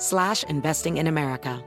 slash investing in America.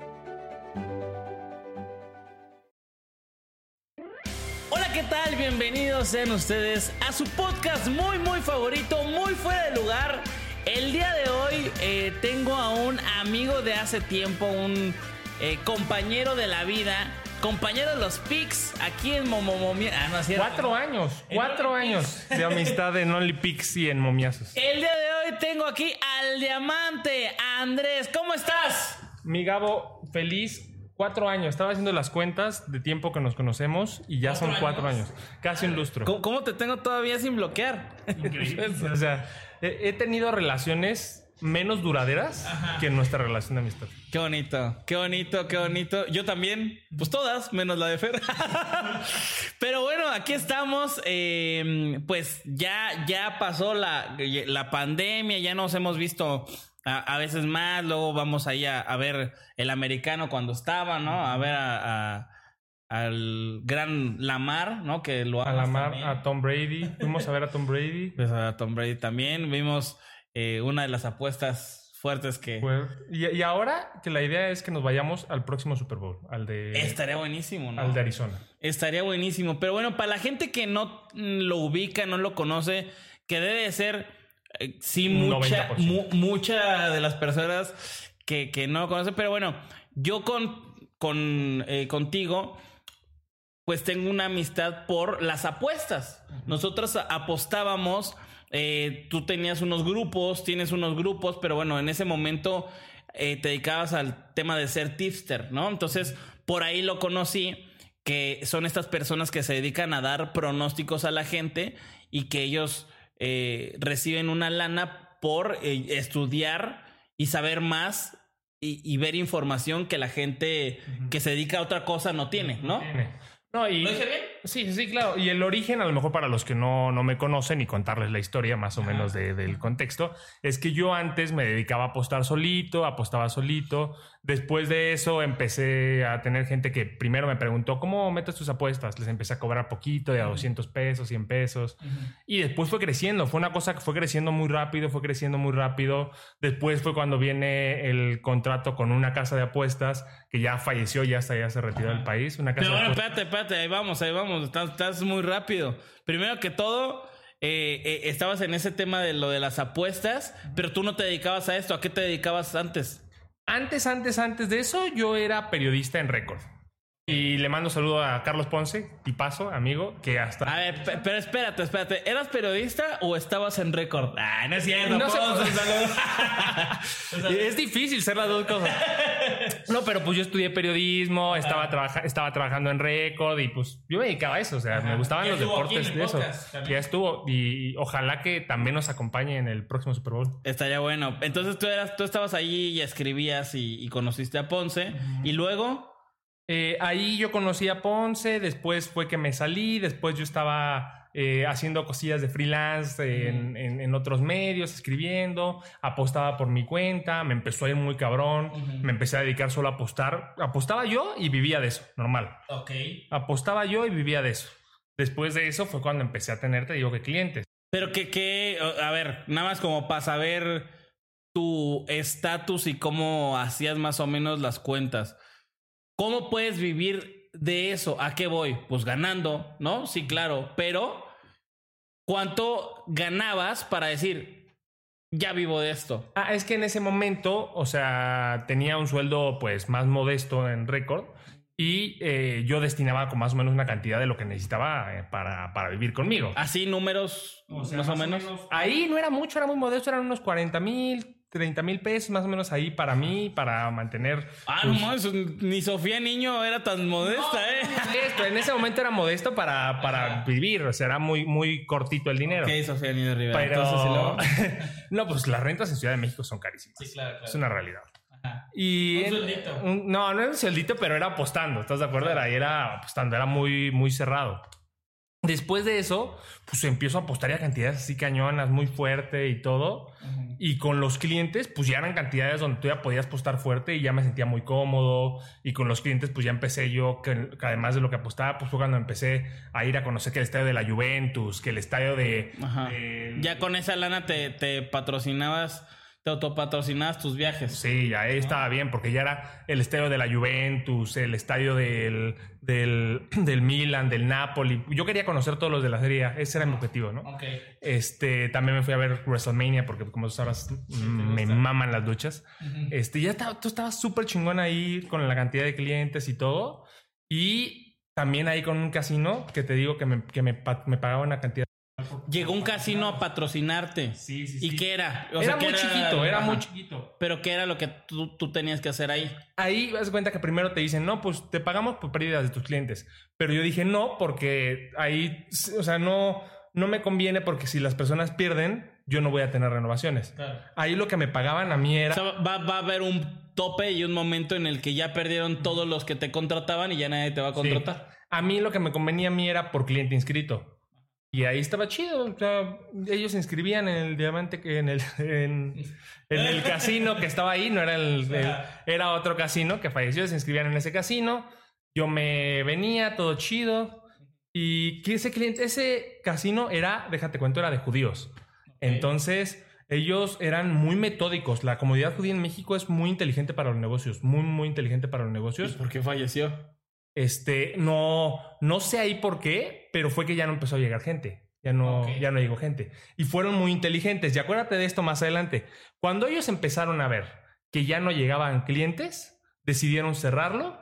Hola, ¿qué tal? Bienvenidos sean ustedes a su podcast muy, muy favorito, muy fuera de lugar. El día de hoy eh, tengo a un amigo de hace tiempo, un eh, compañero de la vida, compañero de los Pics aquí en Momomomia. Ah, no es cierto. Cuatro años, En cuatro Only años de amistad en Only Pix y en Momiazos. El día de hoy tengo aquí al diamante, Andrés. ¿Cómo estás? Mi Gabo, feliz. Cuatro años. Estaba haciendo las cuentas de tiempo que nos conocemos y ya son ¿Cuatro cuatro años? Casi un lustro. ¿Cómo, cómo te tengo todavía sin bloquear? o sea, he, he tenido relaciones menos duraderas que nuestra relación de amistad. Qué bonito, qué bonito, qué bonito. Yo también, pues todas, menos la de Fer. Pero bueno, aquí estamos. eh, pues ya, ya pasó la, la pandemia, ya nos hemos visto a, a veces más. Luego vamos ahí a, a ver el americano cuando estaba, ¿no? A ver a, a- al gran Lamar, ¿no? Que lo A amas la mar, también. a Tom Brady. Fuimos a ver a Tom Brady. Pues a Tom Brady también. Vimos eh, una de las apuestas fuertes que Y, y ahora que la idea es que nos vayamos al próximo Super Bowl, al de, estaría buenísimo, ¿no? al de Arizona. Estaría buenísimo. Pero bueno, para la gente que no lo ubica, no lo conoce, que debe de ser, eh, sí, mucha, 90%. mu- mucha de las personas que, que no lo conocen. Pero bueno, yo con, con eh, contigo, pues tengo una amistad por las apuestas. Nosotros apostábamos, eh, tú tenías unos grupos, tienes unos grupos, pero bueno, en ese momento eh, te dedicabas al tema de ser tipster, ¿no? Entonces, por ahí lo conocí, que son estas personas que se dedican a dar pronósticos a la gente y que ellos eh, reciben una lana por eh, estudiar y saber más y, y ver información que la gente que se dedica a otra cosa no tiene, ¿no? Tiene. No, y, ¿Lo dije bien? Sí, sí, claro. Y el origen, a lo mejor para los que no, no me conocen y contarles la historia más o menos de- del contexto, es que yo antes me dedicaba a apostar solito, apostaba solito. Después de eso empecé a tener gente que primero me preguntó, ¿cómo metes tus apuestas? Les empecé a cobrar poquito, de a 200 pesos, 100 pesos. Y después fue creciendo. Fue una cosa que fue creciendo muy rápido, fue creciendo muy rápido. Después fue cuando viene el contrato con una casa de apuestas que ya falleció, ya hasta ya se retiró del país. Una casa Pero bueno, espérate, espérate, ahí vamos, ahí vamos, estás, estás muy rápido. Primero que todo, eh, eh, estabas en ese tema de lo de las apuestas, pero tú no te dedicabas a esto, ¿a qué te dedicabas antes? Antes, antes, antes de eso, yo era periodista en récord. Y le mando saludo a Carlos Ponce, tipazo, amigo, que hasta... A ver, pe- pero espérate, espérate, ¿eras periodista o estabas en récord? Ah, no es cierto, No se Ponce, puede. saludos. es difícil ser las dos cosas. No, pero pues yo estudié periodismo, estaba, trabaja- estaba trabajando en récord y pues yo me dedicaba a eso. O sea, me gustaban Ya los deportes de eso. también. Ya estuvo. Y, ojalá que también nos acompañe en el próximo Super Bowl. Estaría bueno. Entonces tú eras, tú estabas allí y escribías y, y conociste a Ponce. Y luego, Eh, ahí yo conocí a Ponce, después fue que me salí, después yo estaba eh, haciendo cosillas de freelance en, en- en otros medios, escribiendo, apostaba por mi cuenta, me empezó a ir muy cabrón, me empecé a dedicar solo a apostar, apostaba yo y vivía de eso, normal, ok. apostaba yo y vivía de eso. Después de eso fue cuando empecé a tener, te digo que clientes. Pero que, que, a ver, nada más como para saber tu estatus y cómo hacías más o menos las cuentas. ¿Cómo puedes vivir de eso? ¿A qué voy? Pues ganando, ¿no? Sí, claro, pero ¿cuánto ganabas para decir, ya vivo de esto. Ah, es que en ese momento, o sea, tenía un sueldo pues más modesto en récord y eh, yo destinaba con más o menos una cantidad de lo que necesitaba eh, para, para vivir conmigo. Así números, más, o menos. Ahí no era mucho, era muy modesto, eran unos 40 mil, 30 mil pesos más o menos ahí para mí, para mantener... Ah, pues, no mames, ni Sofía Niño era tan modesta, ¿eh? En ese momento era modesto para, para vivir, o sea, era muy, muy cortito el dinero. ¿Qué hizo Sofía Niño Rivera? Pero... Entonces, ¿y luego? no, pues las rentas en Ciudad de México son carísimas. Sí, claro, claro. Es una realidad. Ajá. Y Un sueldito. no, no era un sueldito, pero era apostando. ¿Estás de acuerdo? Era, era apostando, era muy, muy cerrado. Después de eso, pues empiezo a apostar ya cantidades así cañonas, muy fuerte y todo. Y con los clientes, pues ya eran cantidades donde tú ya podías apostar fuerte y ya me sentía muy cómodo. Y con los clientes, pues ya empecé yo, que, que además de lo que apostaba, pues fue cuando empecé a ir a conocer que el estadio de la Juventus, que el estadio de... Ajá. de- Ya con esa lana te, te patrocinabas, te autopatrocinabas tus viajes. Sí, ya ahí estaba bien, porque ya era el estadio de la Juventus, el estadio del, del, del Milan, del Napoli. Yo quería conocer todos los de la serie, ese era mi objetivo, ¿no? Ok. Este, también me fui a ver WrestleMania, porque como tú sabes, me maman las luchas. Este, ya estaba, tú estabas súper chingón ahí con la cantidad de clientes y todo. Y también ahí con un casino que te digo que me, que me, me pagaba una cantidad. Llegó un casino a patrocinarte. Sí, sí, ¿Y sí. qué era? O era sea, ¿qué muy chiquito, era Ajá. muy chiquito. Pero ¿qué era lo que tú, tú tenías que hacer ahí? ahí das cuenta que primero te dicen, no, pues te pagamos por pérdidas de tus clientes. Pero yo dije, no, porque ahí, o sea, no, no me conviene porque si las personas pierden, yo no voy a tener renovaciones. Ahí lo que me pagaban a mí O era... sea, va, va a haber un tope y un momento en el que ya perdieron todos los que te contrataban y ya nadie te va a contratar. A mí lo que me convenía a mí era por cliente inscrito. Y ahí estaba chido. O sea, ellos se inscribían en el diamante que en el, en, en el casino que estaba ahí. No era el, el- era otro casino que falleció. Se inscribían en ese casino. Yo me venía, todo chido. Y que ese cliente, ese casino era, déjate cuento, era de judíos. Entonces, ellos eran muy metódicos. La comunidad judía en México es muy inteligente para los negocios. Muy, muy inteligente para los negocios. ¿Por qué falleció? Este, no, no sé ahí por qué, pero fue que ya no empezó a llegar gente. Ya no, ya no llegó gente. Y fueron muy inteligentes. Y acuérdate de esto más adelante. Cuando ellos empezaron a ver que ya no llegaban clientes, decidieron cerrarlo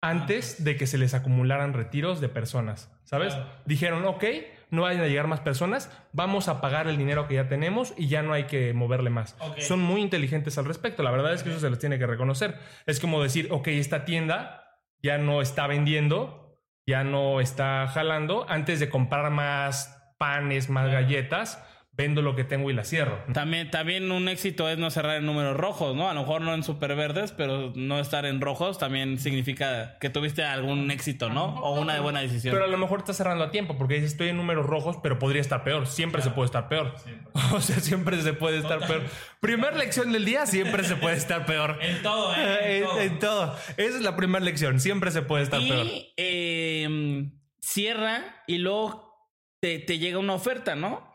antes de que se les acumularan retiros de personas. ¿Sabes? Claro. Dijeron, ok, no vayan a llegar más personas, vamos a pagar el dinero que ya tenemos y ya no hay que moverle más. Son muy inteligentes al respecto. La verdad es que eso se les tiene que reconocer. Es como decir, ok, esta tienda ya no está vendiendo, ya no está jalando, antes de comprar más panes, más galletas, vendo lo que tengo y la cierro. También, también un éxito es no cerrar en números rojos, ¿no? A lo mejor no en super verdes, pero no estar en rojos también significa que tuviste algún éxito, ¿no? O una buena decisión. Pero a lo mejor estás cerrando a tiempo porque dices estoy en números rojos, pero podría estar peor. Siempre se puede estar peor. O sea, siempre se puede estar peor. Primer lección del día, siempre se puede estar peor. En todo, ¿eh? En En- todo. en todo. Esa es la primera lección. Siempre se puede estar peor. y eh, cierra y luego te, te llega una oferta, ¿no?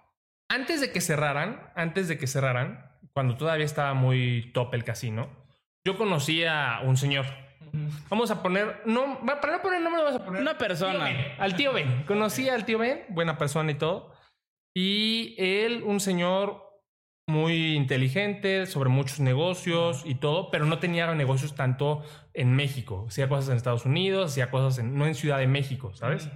Antes de que cerraran, antes de que cerraran, cuando todavía estaba muy top el casino, yo conocí a un señor. Vamos a poner, no, para no poner nombre, vamos a poner Una persona. al tío Ben. Conocí al tío Ben, buena persona y todo. Y él, un señor muy inteligente sobre muchos negocios y todo, pero no tenía negocios tanto en México. Hacía cosas en Estados Unidos, hacía cosas en, no en Ciudad de México, ¿sabes?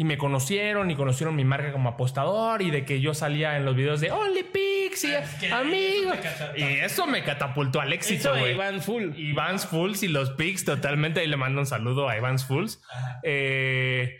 Y me conocieron y conocieron mi marca como apostador y de que yo salía en los videos de OnlyPix y que amigos. eso. Y eso me catapultó al éxito, Eso güey. Iván Full. Y Vans Fools y los Pigs totalmente. Ahí le mando un saludo a Vans Fools. Eh,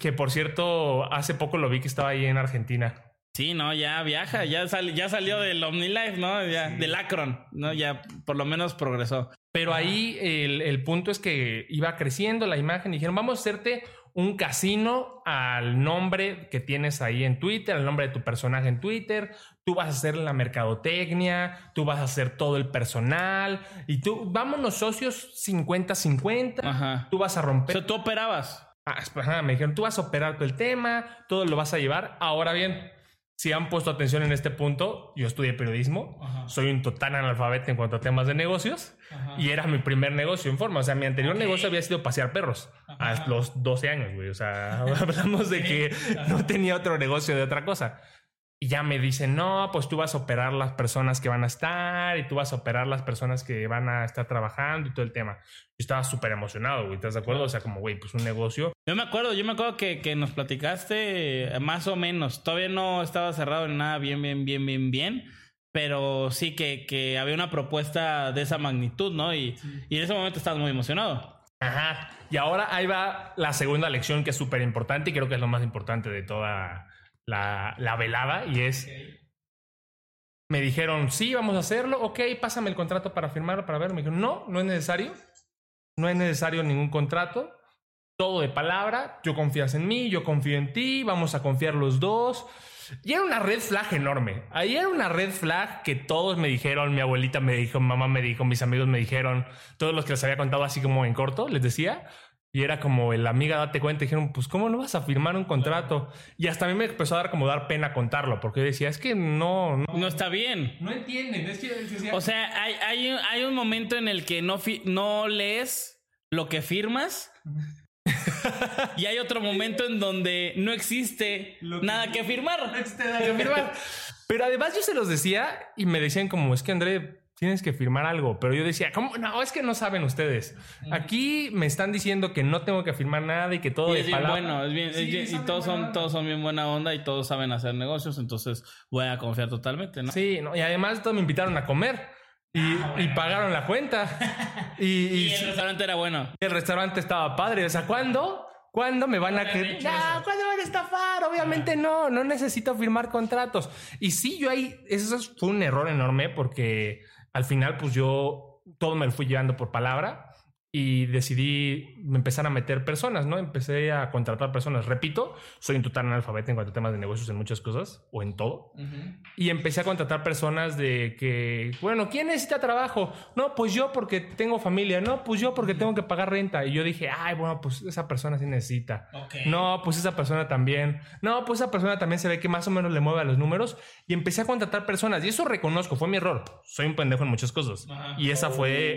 que por cierto, hace poco lo vi que estaba ahí en Argentina. Sí, no, ya viaja, ya, sal- ya salió del OmniLife, ¿no? Ya, del Akron, ¿no? Ya por lo menos progresó. Pero ahí el, el punto es que iba creciendo la imagen y dijeron, vamos a hacerte un casino al nombre que tienes ahí en Twitter, al nombre de tu personaje en Twitter. Tú vas a hacer la mercadotecnia, tú vas a hacer todo el personal y tú, vámonos socios 50-50. Ajá. Tú vas a O romper. sea, tú operabas. Ah, me dijeron, tú vas a operar todo el tema, todo lo vas a llevar. Ahora bien, si han puesto atención en este punto, yo estudié periodismo, Ajá. soy un total analfabeto en cuanto a temas de negocios y era mi primer negocio en forma. O sea, mi anterior negocio había sido pasear perros a los 12 años, güey. O sea, hablamos de que no tenía otro negocio de otra cosa. Y ya me dicen, no, pues tú vas a operar las personas que van a estar y tú vas a operar las personas que van a estar trabajando y todo el tema. Yo estaba súper emocionado, güey, ¿estás de acuerdo? O sea, como, güey, pues un negocio. Yo me acuerdo, yo me acuerdo que, que nos platicaste eh, más o menos. Todavía no estaba cerrado en nada bien, bien, bien, bien, bien. Pero sí que, que había una propuesta de esa magnitud, ¿no? Y, y en ese momento estabas muy emocionado. Ajá. Y ahora ahí va la segunda lección que es súper importante y creo que es lo más importante de toda la, la velada y es... Me dijeron, sí, vamos a hacerlo, ok, pásame el contrato para firmarlo, para ver. Me dijeron, no, no es necesario. No es necesario ningún contrato. Todo de palabra. Yo confías en mí, yo confío en ti, vamos a confiar los dos. Y era una red flag enorme. Ahí era una red flag que todos me dijeron, mi abuelita me dijo, mamá me dijo, mis amigos me dijeron, todos los que les había contado así como en corto, les decía. Y era como el amiga, date cuenta, y dijeron, pues, ¿cómo no vas a firmar un contrato? Y hasta a mí me empezó a dar como dar pena contarlo, porque yo decía, es que no, no. No está bien. No entienden, es que decía, O sea, hay, hay, un- hay un momento en el que no, no lees lo que firmas. y hay otro momento en donde no existe nada que firmar. que firmar. Pero además yo se los decía y me decían como, es que André, tienes que firmar algo. Pero yo decía, ¿cómo? No, es que no saben ustedes. Aquí me están diciendo que no tengo que firmar nada y que todo Y de es bien bueno, es bien, es Sí, bien- y todos buena son, todos son bien buena onda y todos saben hacer negocios, entonces voy a confiar totalmente, ¿no? Sí, no, y además todos me invitaron a comer y, y pagaron la cuenta. Y, el restaurante era bueno. el restaurante estaba padre. O sea, ¿cuándo? ¿Cuándo me van a? No, ¿cuándo van a estafar? Obviamente no, no necesito firmar contratos. Y sí, yo ahí, eso fue un error enorme porque al final, pues yo todo me lo fui llevando por palabra y decidí empezar a meter personas, ¿no? Empecé a contratar personas. Repito, soy un total analfabeta en cuanto a temas de negocios en muchas cosas o en todo. Y empecé a contratar personas de que, bueno, ¿quién necesita trabajo? No, pues yo porque tengo familia. No, pues yo porque tengo que pagar renta. Y yo dije, ay, bueno, pues esa persona sí necesita. No, pues esa persona también. No, pues esa persona también se ve que más o menos le mueve a los números. Y empecé a contratar personas. Y eso reconozco, fue mi error. Soy un pendejo en muchas cosas. Y esa fue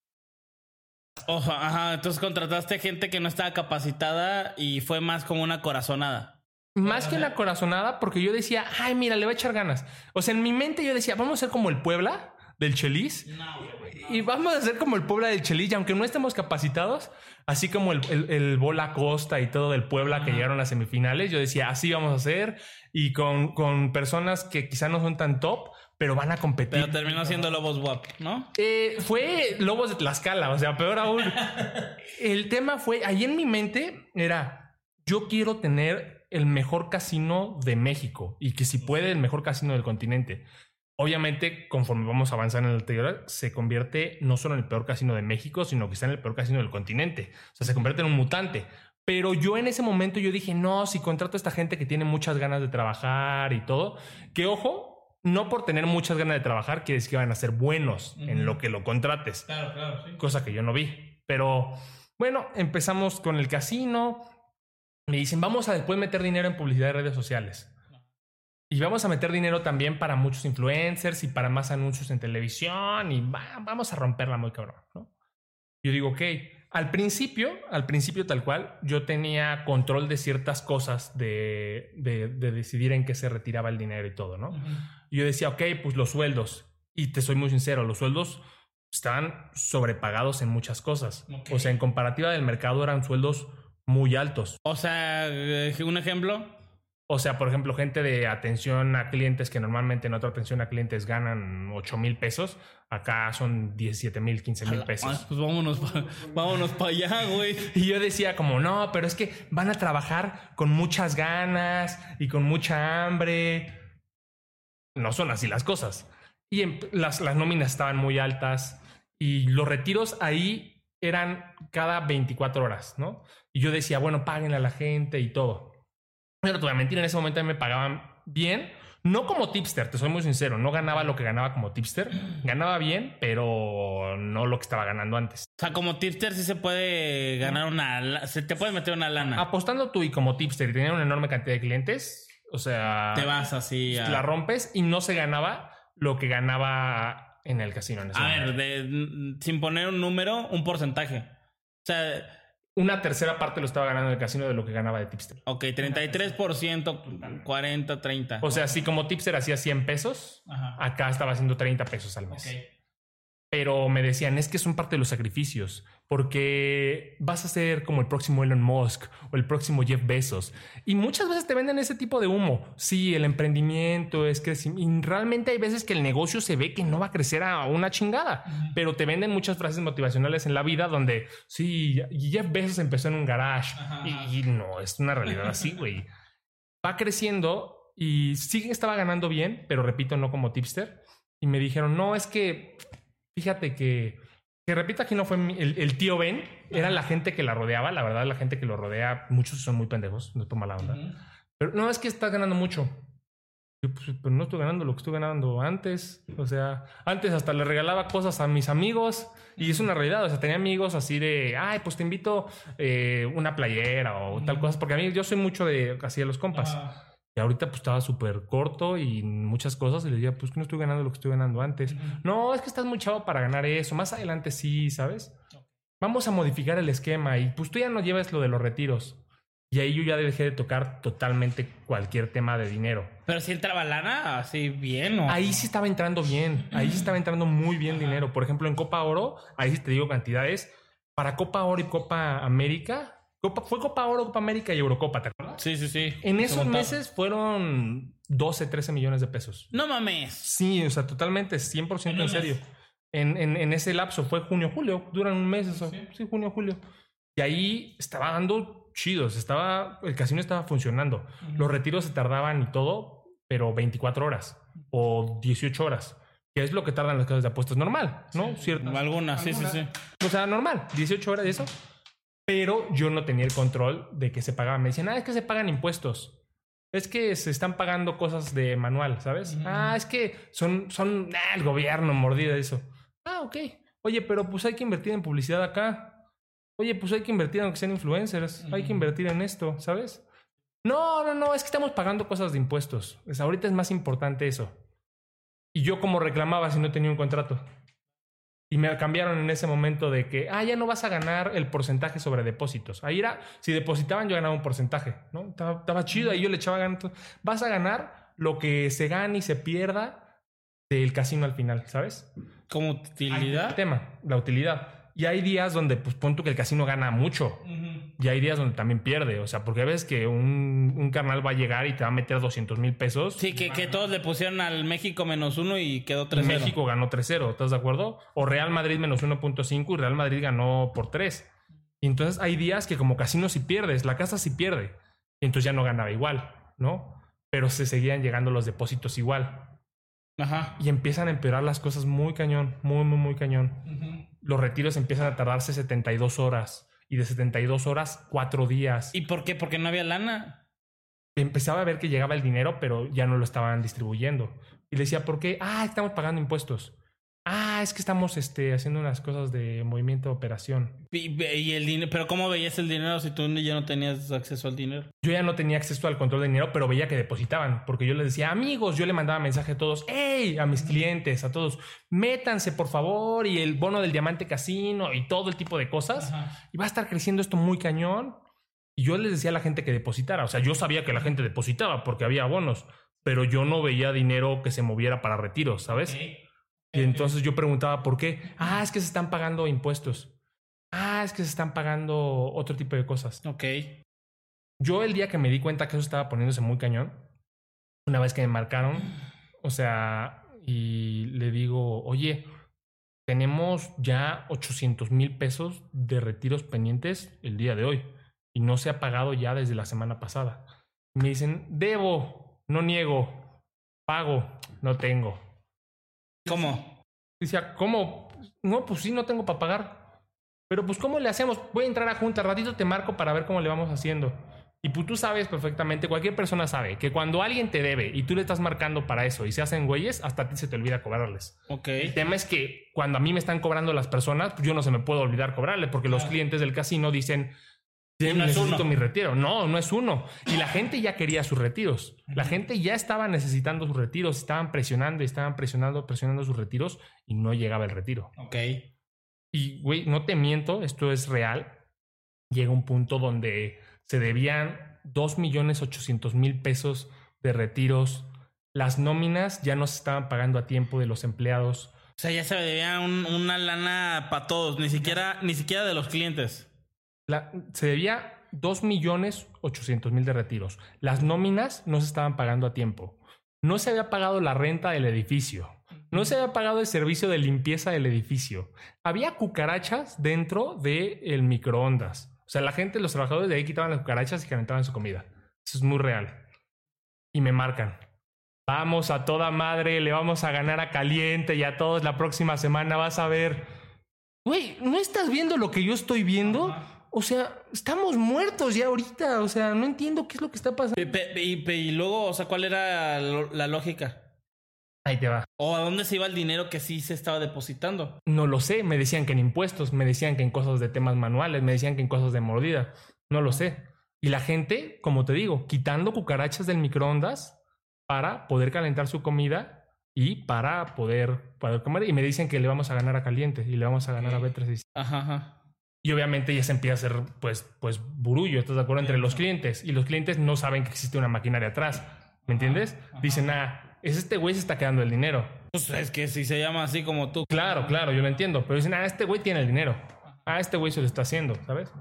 Ojo, ajá, entonces contrataste gente que no estaba capacitada y fue más como una corazonada. Más que una corazonada, porque yo decía, ay, mira, le voy a echar ganas. O sea, en mi mente yo decía, vamos a ser como el Puebla del Chelis. Y vamos a ser como el Puebla del Chelis, y aunque no estemos capacitados, así como el, el, el Bola Costa y todo del Puebla que llegaron a semifinales, yo decía, así vamos a hacer. Y con, con personas que quizá no son tan top, pero van a competir. Pero terminó siendo Lobos WAP, ¿no? Eh, fue Lobos de Tlaxcala, o sea, peor aún. El tema fue, ahí en mi mente era, yo quiero tener el mejor casino de México y que si puede el mejor casino del continente. Obviamente, conforme vamos a avanzar en el anterior, se convierte no solo en el peor casino de México, sino quizá en el peor casino del continente. O sea, se convierte en un mutante. Pero yo en ese momento yo dije, no, si contrato a esta gente que tiene muchas ganas de trabajar y todo, que ojo, no por tener muchas ganas de trabajar quiere decir que van a ser buenos en lo que lo contrates. Claro, claro, sí. Cosa que yo no vi. Pero bueno, empezamos con el casino. Me dicen, vamos a después meter dinero en publicidad de redes sociales. Y vamos a meter dinero también para muchos influencers y para más anuncios en televisión y va- vamos a romperla muy cabrón, ¿no? Yo digo, ok, al principio, al principio tal cual, yo tenía control de ciertas cosas de, de, de decidir en qué se retiraba el dinero y todo, ¿no? Y yo decía, ok, pues los sueldos. Y te soy muy sincero, los sueldos estaban sobrepagados en muchas cosas. Ok. O sea, en comparativa del mercado eran sueldos muy altos. O sea, eh, un ejemplo. O sea, por ejemplo, gente de atención a clientes que normalmente en otra atención a clientes ganan 8 mil pesos, acá son 17 mil, 15 mil pesos. Pues vámonos, pa- vámonos para allá, güey. Y yo decía como, no, pero es que van a trabajar con muchas ganas y con mucha hambre. No son así las cosas. Y en- las, las nóminas estaban muy altas y los retiros ahí eran cada 24 horas, ¿no? Y yo decía, bueno, paguen a la gente y todo. Pero te voy a mentir, en ese momento me pagaban bien. No como tipster, te soy muy sincero. No ganaba lo que ganaba como tipster. Ganaba bien, pero no lo que estaba ganando antes. O sea, como tipster sí se puede ganar una... Se te puede meter una lana. apostando tú y como tipster y teniendo una enorme cantidad de clientes, o sea, Te vas así a... la rompes y no se ganaba lo que ganaba en el casino. En ese A momento. ver, de- sin poner un número, un porcentaje. O sea, una tercera parte lo estaba ganando en el casino de lo que ganaba de tipster. ok, 33%, 40, 30. O sea, si como tipster hacía 100 pesos, Ajá. acá estaba haciendo 30 pesos al mes. Pero me decían, es que son parte de los sacrificios, porque vas a ser como el próximo Elon Musk o el próximo Jeff Bezos. Y muchas veces te venden ese tipo de humo. Sí, el emprendimiento es crecimiento. Y realmente hay veces que el negocio se ve que no va a crecer a una chingada, pero te venden muchas frases motivacionales en la vida donde, sí, Jeff Bezos empezó en un garage. Y, y no, es una realidad así, güey. Va creciendo y sí estaba ganando bien, pero repito, no como tipster. Y me dijeron, no, es que Fíjate que, que repito aquí no fue mi- el, el tío Ben, era la gente que la rodeaba, la verdad la gente que lo rodea, muchos son muy pendejos, no es por mala onda. Pero no es que estás ganando mucho. Yo, pues, pero no estoy ganando lo que estoy ganando antes. O sea, antes hasta le regalaba cosas a mis amigos y es una realidad. O sea, tenía amigos así de, ay, pues te invito eh, una playera o tal cosa. Porque a mí yo soy mucho de así de los compas. Y ahorita pues estaba súper corto y muchas cosas. Y le decía, pues que no estoy ganando lo que estoy ganando antes. No, es que estás muy chavo para ganar eso. Más adelante sí, ¿sabes? Vamos a modificar el esquema y pues tú ya no lleves lo de los retiros. Y ahí yo ya dejé de tocar totalmente cualquier tema de dinero. Pero si entraba lana, así bien, ¿o? Ahí sí estaba entrando bien, ahí sí estaba entrando muy bien dinero. Por ejemplo, en Copa Oro, ahí sí te digo cantidades. Para Copa Oro y Copa América, Copa, fue Copa Oro, Copa América y Eurocopa, ¿te Sí, sí, sí. En esos meses fueron 12, 13 millones de pesos. No mames. Sí, o sea, totalmente, 100% En en, serio. En, en, en ese lapso fue junio, julio, duran un mes eso. Sí, junio, julio. Y ahí estaba dando chidos, estaba, el casino estaba funcionando. Los retiros se tardaban y todo, pero 24 horas o 18 horas, que es lo que tardan las casas de apuestas normal, ¿no? Cierto. Algunas, sí, sí, sí. O sea, normal, 18 horas y eso. Pero yo no tenía el control de que se pagaban. Me decían, ah, es que se pagan impuestos. Es que se están pagando cosas de manual, ¿sabes? Ah, es que son, son ah, el gobierno mordida eso. Ah, ok. Oye, pero pues hay que invertir en publicidad acá. Oye, pues hay que invertir en que sean influencers. Hay que invertir en esto, ¿sabes? No, no, no, es que estamos pagando cosas de impuestos. Pues ahorita es más importante eso. Y yo como reclamaba si no tenía un contrato. Y me cambiaron en ese momento de que, ah, ya no vas a ganar el porcentaje sobre depósitos. Ahí era, si depositaban yo ganaba un porcentaje, ¿no? Estaba, estaba chido, ahí yo le echaba ganas. Vas a ganar lo que se gane y se pierda del casino al final, ¿sabes? Como El utilidad. tema, la utilidad. Y hay días donde, pues, pon tú que el casino gana mucho. Y hay días donde también pierde. O sea, porque ves que un, un carnal va a llegar y te va a meter 200 mil pesos. Sí, que, que todos le pusieron al México menos uno y quedó Y 3 México ganó 3-0, ¿estás de acuerdo? O Real Madrid menos 1.5 y Real Madrid ganó por 3. Y entonces hay días que como casino sí pierdes, la casa sí pierde. Y entonces ya no ganaba igual, ¿no? Pero se seguían llegando los depósitos igual. Ajá. Y empiezan a empeorar las cosas muy cañón, muy, muy, muy cañón. Los retiros empiezan a tardarse 72 horas. Y de 72 horas, 4 días. ¿Y por qué? Porque no había lana. empezaba a ver que llegaba el dinero, pero ya no lo estaban distribuyendo. Y le decía, ¿por qué? Ah, estamos pagando impuestos. Ah, es que estamos este, haciendo unas cosas de movimiento de operación. Y, y el dinero, pero ¿cómo veías el dinero si tú ya no tenías acceso al dinero? Yo ya no tenía acceso al control de dinero, pero veía que depositaban, porque yo les decía, amigos, yo le mandaba mensaje a todos, hey, a mis clientes, a todos, métanse por favor, y el bono del diamante casino y todo el tipo de cosas. Y va a estar creciendo esto muy cañón. Y yo les decía a la gente que depositara, o sea, yo sabía que la gente depositaba porque había bonos, pero yo no veía dinero que se moviera para retiros, ¿sabes? Y entonces yo preguntaba por qué. Ah, es que se están pagando impuestos. Ah, es que se están pagando otro tipo de cosas. Ok. Yo el día que me di cuenta que eso estaba poniéndose muy cañón, una vez que me marcaron, o sea, y le digo, oye, tenemos ya 800 mil pesos de retiros pendientes el día de hoy y no se ha pagado ya desde la semana pasada. Me dicen, debo, no niego, pago, no tengo. ¿Cómo? Decía, ¿cómo? No, pues sí, no tengo para pagar. Pero pues, ¿cómo le hacemos? Voy a entrar a junta, ratito te marco para ver cómo le vamos haciendo. Y pues tú sabes perfectamente, cualquier persona sabe, que cuando alguien te debe y tú le estás marcando para eso y se hacen güeyes, hasta a ti se te olvida cobrarles. Ok. El tema es que cuando a mí me están cobrando las personas, pues yo no se me puedo olvidar cobrarle, porque los clientes del casino dicen, Sí, no es necesito uno. mi retiro. No, no es uno. Y la gente ya quería sus retiros. La gente ya estaba necesitando sus retiros, estaban presionando y estaban presionando, presionando sus retiros y no llegaba el retiro. Ok. Y, güey, no te miento, esto es real. Llega un punto donde se debían 2 millones 800 mil pesos de retiros. Las nóminas ya no se estaban pagando a tiempo de los empleados. O sea, ya se debía un- una lana para todos, ni siquiera, ni siquiera de los clientes. Se debía 2 millones 800 mil de retiros. Las nóminas no se estaban pagando a tiempo. No se había pagado la renta del edificio. No se había pagado el servicio de limpieza del edificio. Había cucarachas dentro del microondas. O sea, la gente, los trabajadores de ahí quitaban las cucarachas y calentaban su comida. Eso es muy real. Y me marcan. Vamos a toda madre, le vamos a ganar a caliente y a todos la próxima semana vas a ver. Güey, ¿no estás viendo lo que yo estoy viendo? O sea, estamos muertos ya ahorita. O sea, no entiendo qué es lo que está pasando. Y, y luego, o sea, ¿cuál era la lógica? Ahí te va. ¿O a dónde se iba el dinero que sí se estaba depositando? No lo sé. Me decían que en impuestos, me decían que en cosas de temas manuales, me decían que en cosas de mordida. No lo sé. Y la gente, como te digo, quitando cucarachas del microondas para poder calentar su comida y para poder, poder comer. Y me dicen que le vamos a ganar a caliente y le vamos a ganar a B365. Ajá, ajá. Y obviamente ya se empieza a hacer, pues, pues, burullo, ¿estás de acuerdo? Entre los clientes. Y los clientes no saben que existe una maquinaria atrás. ¿Me entiendes? Dicen, ah, es este güey se está quedando el dinero. Pues es que si se llama así como tú. Claro, claro, yo lo entiendo. Pero dicen, ah, este güey tiene el dinero. Ah, este güey se lo está haciendo, ¿sabes?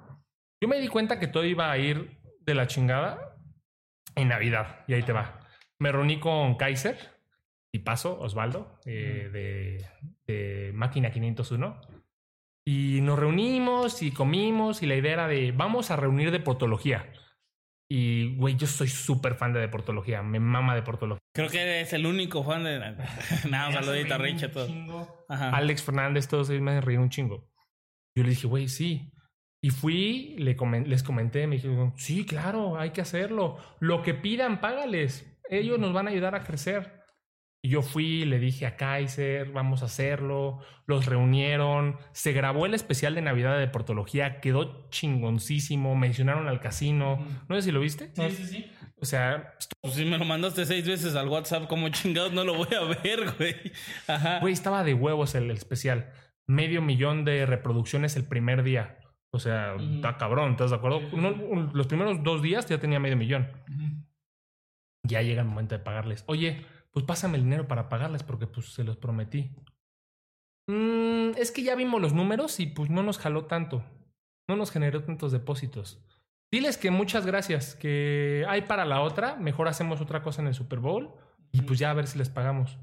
Yo me di cuenta que todo iba a ir de la chingada en Navidad. Y ahí te va. Me reuní con Kaiser y paso, Osvaldo, eh, de, de Máquina 501. Y nos reunimos y comimos y la idea era de, vamos a reunir deportología. Y, güey, yo soy súper fan de deportología. Me mama deportología. Creo que eres el único fan de. Nada, un saludito a Rich a todos. Ajá. Alex Fernández, todos ellos me reír un chingo. Yo le dije, güey, sí. Y fui, le comen- les comenté, me dijeron, sí, claro, hay que hacerlo. Lo que pidan, págales. Ellos nos van a ayudar a crecer. Y yo fui, le dije a Kaiser, vamos a hacerlo. Los reunieron. Se grabó el especial de Navidad de Deportología. Quedó chingoncísimo. Mencionaron al casino. No sé si lo viste. Sí, sí, sí. O sea, Pues si me lo mandaste seis veces al WhatsApp, como chingados no lo voy a ver, güey. Ajá. Güey, estaba de huevos el, el especial. Medio millón de reproducciones el primer día. O sea, está cabrón, ¿estás de acuerdo? Un- los primeros dos días ya tenía medio millón. Ya llega el momento de pagarles. Oye, pues pásame el dinero para pagarles porque pues se los prometí. Mm, es que ya vimos los números y pues no nos jaló tanto. No nos generó tantos depósitos. Diles que muchas gracias, que hay para la otra, mejor hacemos otra cosa en el Super Bowl y pues ya a ver si les pagamos.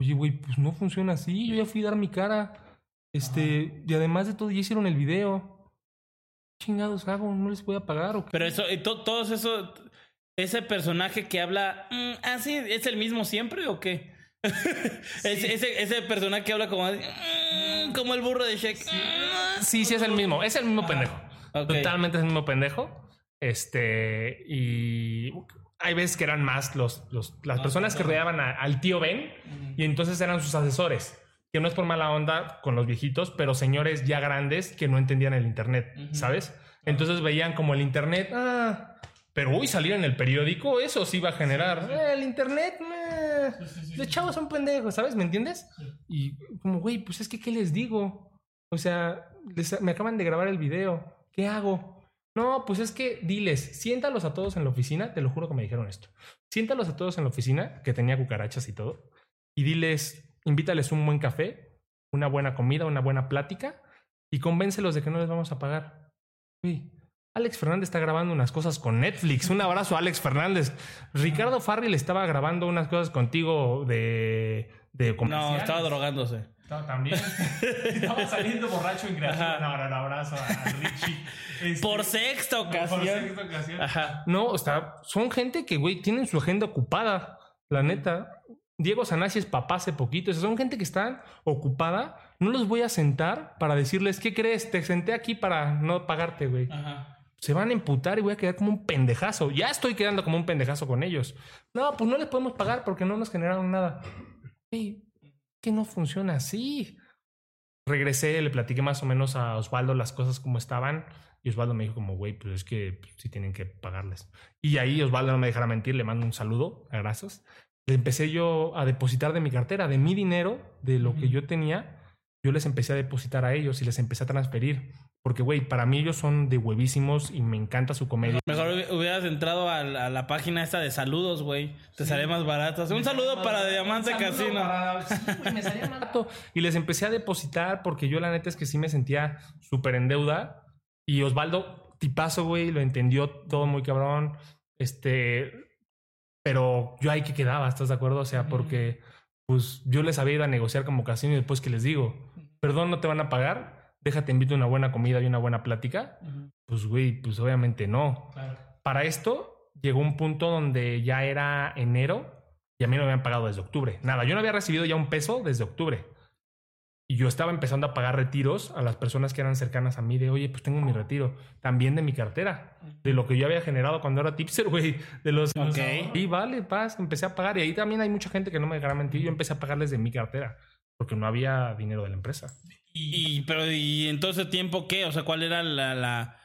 Oye, güey, pues no funciona así. Yo ya fui a dar mi cara. Este, y además de todo, ya hicieron el video. ¿Qué chingados hago? ¿No les voy a pagar o qué? Pero eso, y to- todos eso, ese personaje que habla, mm, ah, sí, ¿es el mismo siempre o qué? ese, ese, ese personaje que habla como, mm, como el burro de. Mm, Sí, sí, es el mismo. Es el mismo pendejo. Totalmente es el mismo pendejo. Este, y hay veces que eran más los, los- las personas que rodeaban a- al tío Ben y entonces eran sus asesores. Que no es por mala onda con los viejitos, pero señores ya grandes que no entendían el Internet, ¿sabes? Entonces veían como el Internet, ah, pero uy, salir en el periódico, eso sí va a generar. "Eh, el Internet, meh, los chavos son pendejos, ¿sabes? ¿Me entiendes? Y como, güey, pues es que, ¿qué les digo? O sea, les- me acaban de grabar el video. ¿Qué hago? No, pues es que diles, siéntalos a todos en la oficina. Te lo juro que me dijeron esto. Siéntalos a todos en la oficina, que tenía cucarachas y todo. Y diles, invítales un buen café, una buena comida, una buena plática. Y convéncelos de que no les vamos a pagar. Uy, Alex Fernández está grabando unas cosas con Netflix. Un abrazo a Alex Fernández. Ricardo Farrell estaba grabando unas cosas contigo de, de No, estaba drogándose. Estaba también. estaba saliendo borracho en creación. No, no, no, abrazo a Richie. Este, Por sexta ocasión. por sexta ocasión. Ajá. No, está, son gente que, güey, tienen su agenda ocupada. La neta. Diego Sanasi es papá hace poquito. O sea, son gente que está ocupada. No los voy a sentar para decirles, ¿qué crees? Te senté aquí para no pagarte, güey. Ajá. Se van a emputar y voy a quedar como un pendejazo. Ya estoy quedando como un pendejazo con ellos. No, pues no les podemos pagar porque no nos generaron nada. Güey, que no funciona así. Regresé, le platiqué más o menos a Osvaldo las cosas como estaban. Y Osvaldo me dijo como, güey, pues es que pues, sí tienen que pagarles. Y ahí Osvaldo no me dejará mentir, le mando un saludo a Grasos. Le empecé yo a depositar de mi cartera, de mi dinero, de lo que yo tenía. Yo les empecé a depositar a ellos y les empecé a transferir. Porque, güey, para mí ellos son de huevísimos y me encanta su comedia. Mejor hubi- hubieras entrado a la, a la página esta de saludos, güey. Te sale más barato. Un saludo para Diamante Casino. barato. Y les empecé a depositar porque yo la neta es que sí me sentía súper en deuda. Y Osvaldo, tipazo, güey, lo entendió todo muy cabrón. Este, pero yo ahí que quedaba, ¿estás de acuerdo? O sea, porque pues yo les había ido a negociar como casino y después que les digo, perdón, no te van a pagar, déjate invito una buena comida y una buena plática. Pues, güey, pues obviamente no. Para esto llegó un punto donde ya era enero y a mí no me habían pagado desde octubre. Nada, yo no había recibido ya un peso desde octubre. Y yo estaba empezando a pagar retiros a las personas que eran cercanas a mí de, oye, pues tengo mi retiro. También de mi cartera. De lo que yo había generado cuando era tipster, güey. De los... Ok. Y vale, paz, empecé a pagar. Y ahí también hay mucha gente que no me dejará mentir. Yo empecé a pagarles de mi cartera. Porque no había dinero de la empresa. Y, pero, ¿y en todo ese tiempo qué? O sea, ¿cuál era la. la...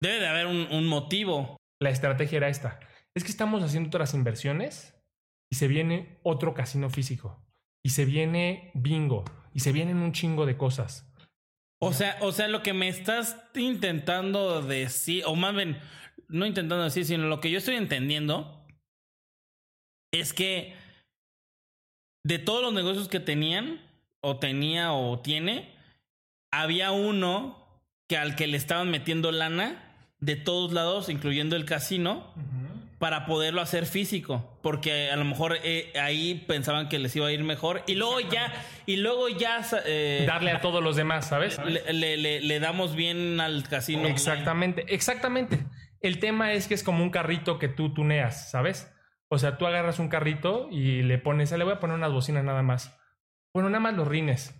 Debe de haber un, un motivo. La estrategia era esta. Es que estamos haciendo otras inversiones y se viene otro casino físico. Y se viene bingo. Y se vienen un chingo de cosas. O sea, o sea, lo que me estás intentando decir, o más bien, no intentando decir, sino lo que yo estoy entendiendo es que de todos los negocios que tenían, o tenía o tiene, había uno que al que le estaban metiendo lana de todos lados, incluyendo el casino, para poderlo hacer físico, porque a lo mejor eh, ahí pensaban que les iba a ir mejor y luego ya y luego ya eh, Darle a todos los demás, ¿sabes? le, le- le- le damos bien al casino. Exactamente, exactamente. El tema es que es como un carrito que tú tuneas, ¿sabes? O sea, tú agarras un carrito y le pones, le voy a poner unas bocinas nada más. Bueno, nada más los rines.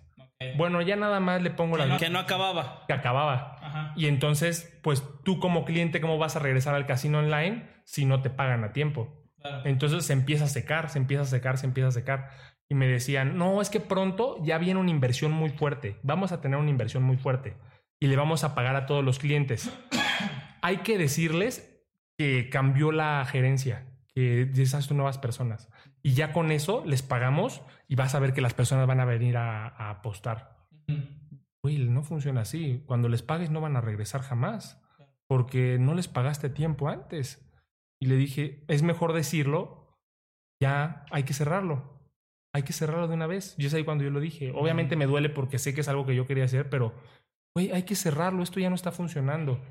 Bueno, ya nada más le pongo Que no, que no acababa. que acababa. Ajá. Y entonces, pues tú como cliente, ¿cómo vas a regresar al casino online si no te pagan a tiempo? Entonces se empieza a secar, se empieza a secar, se empieza a secar. Y me decían, no, es que pronto ya viene una inversión muy fuerte. Vamos a tener una inversión muy fuerte. Y le vamos a pagar a todos los clientes. Hay que decirles que cambió la gerencia, que ya esas nuevas personas. Y ya con eso les pagamos y vas a ver que las personas van a venir a, a apostar. Güey, no funciona así. Cuando les pagues no van a regresar jamás. Porque no les pagaste tiempo antes. Y le dije, es mejor decirlo, ya hay que cerrarlo. Hay que cerrarlo de una vez. Y es ahí cuando yo lo dije. Obviamente me duele porque sé que es algo que yo quería hacer, pero, güey, hay que cerrarlo. Esto ya no está funcionando.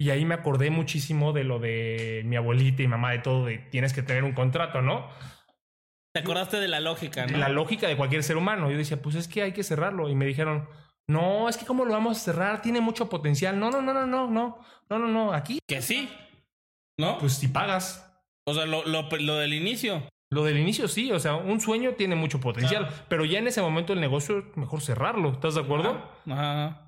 Y ahí me acordé muchísimo de lo de mi abuelita y mamá, de todo, de tienes que tener un contrato, ¿no? Te acordaste de la lógica, ¿no? la lógica de cualquier ser humano. Yo decía, pues es que hay que cerrarlo. Y me dijeron, no, es que cómo lo vamos a cerrar, tiene mucho potencial. No, no, no, no, no, no, no, no, no. Aquí, Que sí. ¿No? pues si pagas. o sea, lo, lo, lo del inicio. Lo del inicio sí, o sea, un sueño tiene mucho potencial, pero ya en ese momento el negocio es mejor cerrarlo. ¿Estás de acuerdo? Ajá.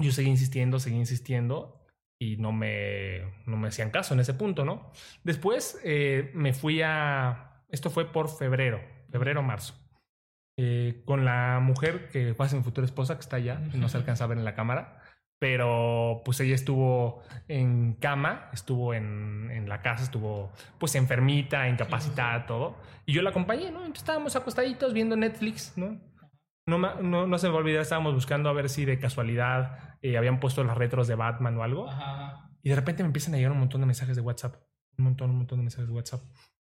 Yo seguí insistiendo, seguí insistiendo y no me, no me hacían caso en ese punto, ¿no? Después eh, me fui a... Esto fue por febrero, febrero, marzo. Eh, con la mujer que fue a ser mi futura esposa, que está allá, no se alcanza a ver en la cámara pero pues ella estuvo en cama, estuvo en, en, la casa, estuvo pues enfermita, incapacitada, todo. Y yo la acompañé, ¿no? Entonces estábamos acostaditos viendo Netflix, ¿no? No, no, no se me olvidar, estábamos buscando a ver si de casualidad eh, habían puesto las retros de Batman o algo. Ajá. Y de repente me empiezan a llegar un montón de mensajes de WhatsApp. Un montón, un montón de mensajes de WhatsApp.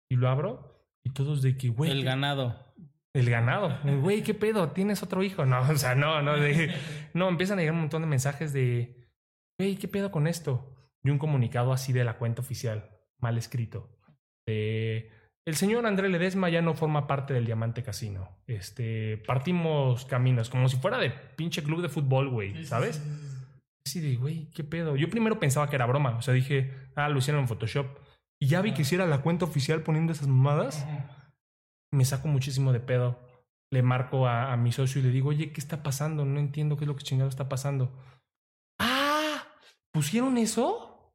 Y lo abro y todos de que, güey. El ganado. El ganado. Güey, ¿qué pedo? ¿Tienes otro hijo? No, o sea, no, no. no, empiezan a llegar un montón de mensajes de, güey, ¿qué pedo con esto? Y un comunicado así de la cuenta oficial, mal escrito. De, el señor André Ledesma ya no forma parte del Diamante Casino. Este, partimos caminos, como si fuera de pinche club de fútbol, güey, ¿sabes? Sí, de, güey, ¿qué pedo? Yo primero pensaba que era broma. O sea, dije, ah, lo hicieron en Photoshop. Y ya vi que hiciera la cuenta oficial poniendo esas mamadas me saco muchísimo de pedo. Le marco a, mi socio y le digo, oye, ¿qué está pasando? No entiendo qué es lo que chingado está pasando. ¡Ah! ¿Pusieron eso?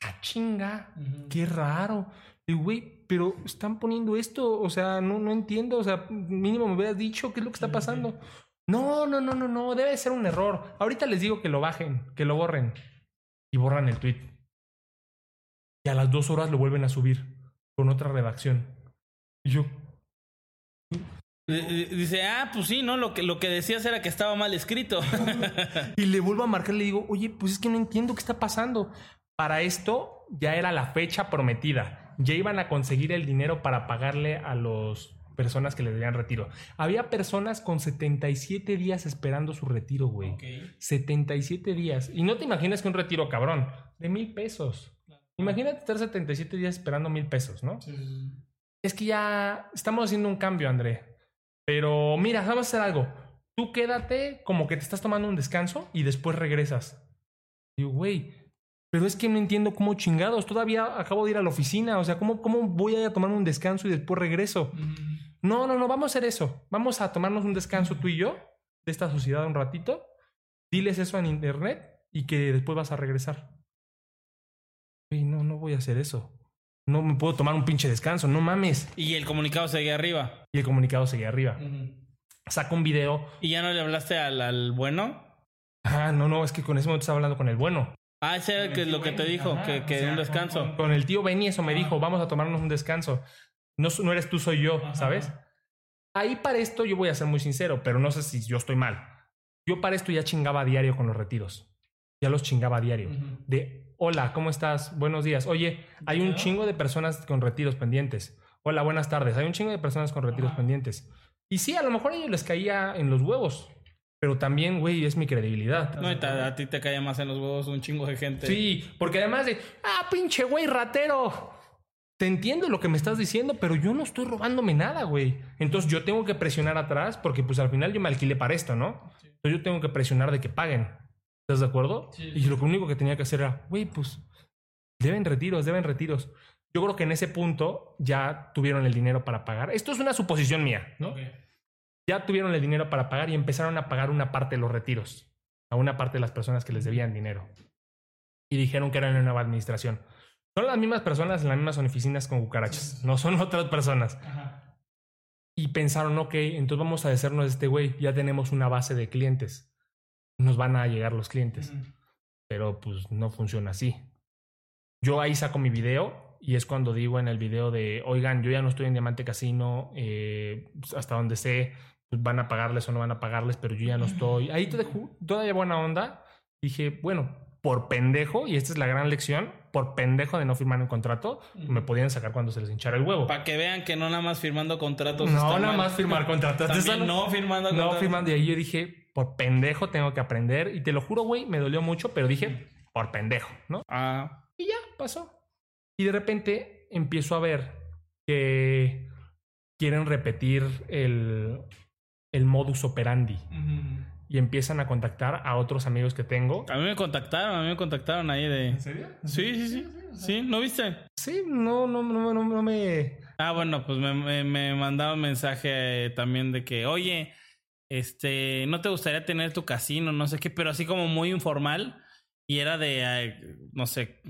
¡Ah, chinga! ¡Qué raro! Y güey, pero están poniendo esto, o sea, no, no entiendo, o sea, mínimo me hubieras dicho qué es lo que está pasando. No, no, no, no, no, debe ser un error. Ahorita les digo que lo bajen, que lo borren. Y borran el tweet. Y a las dos horas lo vuelven a subir con otra redacción. Y yo. Dice, ah, pues sí, ¿no? Lo que, lo que decías era que estaba mal escrito. y le vuelvo a marcar, le digo, oye, pues es que no entiendo qué está pasando. Para esto ya era la fecha prometida. Ya iban a conseguir el dinero para pagarle a las personas que les debían retiro. Había personas con 77 días esperando su retiro, güey. 77 días. Y no te imaginas que un retiro cabrón, de mil pesos. Imagínate estar 77 días esperando mil pesos, ¿no? Sí es que ya estamos haciendo un cambio, André. Pero mira, vamos a hacer algo. Tú quédate como que te estás tomando un descanso y después regresas. Digo, güey, pero es que no entiendo cómo chingados. Todavía acabo de ir a la oficina. O sea, ¿cómo, cómo voy a ir a tomarme un descanso y después regreso? No, no, no, vamos a hacer eso. Vamos a tomarnos un descanso tú y yo de esta sociedad un ratito. Diles eso en internet y que después vas a regresar. Güey, no, no voy a hacer eso. No me puedo tomar un pinche descanso, no mames. Y el comunicado seguía arriba. Y el comunicado seguía arriba. Saca un video. ¿Y ya no le hablaste al, bueno? Ah, no, no, es que con ese momento estaba hablando con el bueno. Ah, ese es lo que te dijo, que, que un descanso. Con, el tío Benny eso me dijo, vamos a tomarnos un descanso. No, no eres tú, soy yo, ¿sabes? Ahí para esto yo voy a ser muy sincero, pero no sé si yo estoy mal. Yo para esto ya chingaba a diario con los retiros. Ya los chingaba a diario. De Hola, ¿cómo estás? Buenos días. Oye, hay un chingo de personas con retiros pendientes. Hola, buenas tardes. Hay un chingo de personas con retiros pendientes. Y sí, a lo mejor a ellos les caía en los huevos. Pero también, güey, es mi credibilidad. No, a ti te caía más en los huevos un chingo de gente. Sí, porque además de, ah, pinche güey ratero. Te entiendo lo que me estás diciendo, pero yo no estoy robándome nada, güey. Entonces yo tengo que presionar atrás porque pues al final yo me alquilé para esto, ¿no? Entonces yo tengo que presionar de que paguen. ¿Estás de acuerdo? Y lo único que tenía que hacer era, güey, pues deben retiros, deben retiros. Yo creo que en ese punto ya tuvieron el dinero para pagar. Esto es una suposición mía, ¿no? Ya tuvieron el dinero para pagar y empezaron a pagar una parte de los retiros a una parte de las personas que les debían dinero. Y dijeron que eran una nueva administración. Son las mismas personas en las mismas oficinas con cucarachas, no son otras personas. Y pensaron, ok, entonces vamos a deshacernos de este güey, ya tenemos una base de clientes nos van a llegar los clientes. Pero pues no funciona así. Yo ahí saco mi video y es cuando digo en el video de, oigan, yo ya no estoy en Diamante Casino, eh, pues, hasta donde sé, pues, van a pagarles o no van a pagarles, pero yo ya no estoy. Ahí todavía buena onda. Dije, bueno, por pendejo, y esta es la gran lección, por pendejo de no firmar un contrato, me podían sacar cuando se les hinchara el huevo. Para que vean que no nada más firmando contratos. No, nada más firmar contratos. no firmando No firmando. Y ahí yo dije, por pendejo tengo que aprender. Y te lo juro, güey, me dolió mucho, pero dije, por pendejo, ¿no? Ah. Y ya, pasó. Y de repente empiezo a ver que quieren repetir el, el modus operandi. y empiezan a contactar a otros amigos que tengo. A mí me contactaron, a mí me contactaron ahí de... ¿En serio? Sí, sí, sí. Sí, ¿no viste? Sí, no, no, no, no, no me... Ah, bueno, pues me, me, me mandaba un mensaje también de que, oye, este, ¿no te gustaría tener tu casino? No sé qué, pero así como muy informal. Y era de, no sé,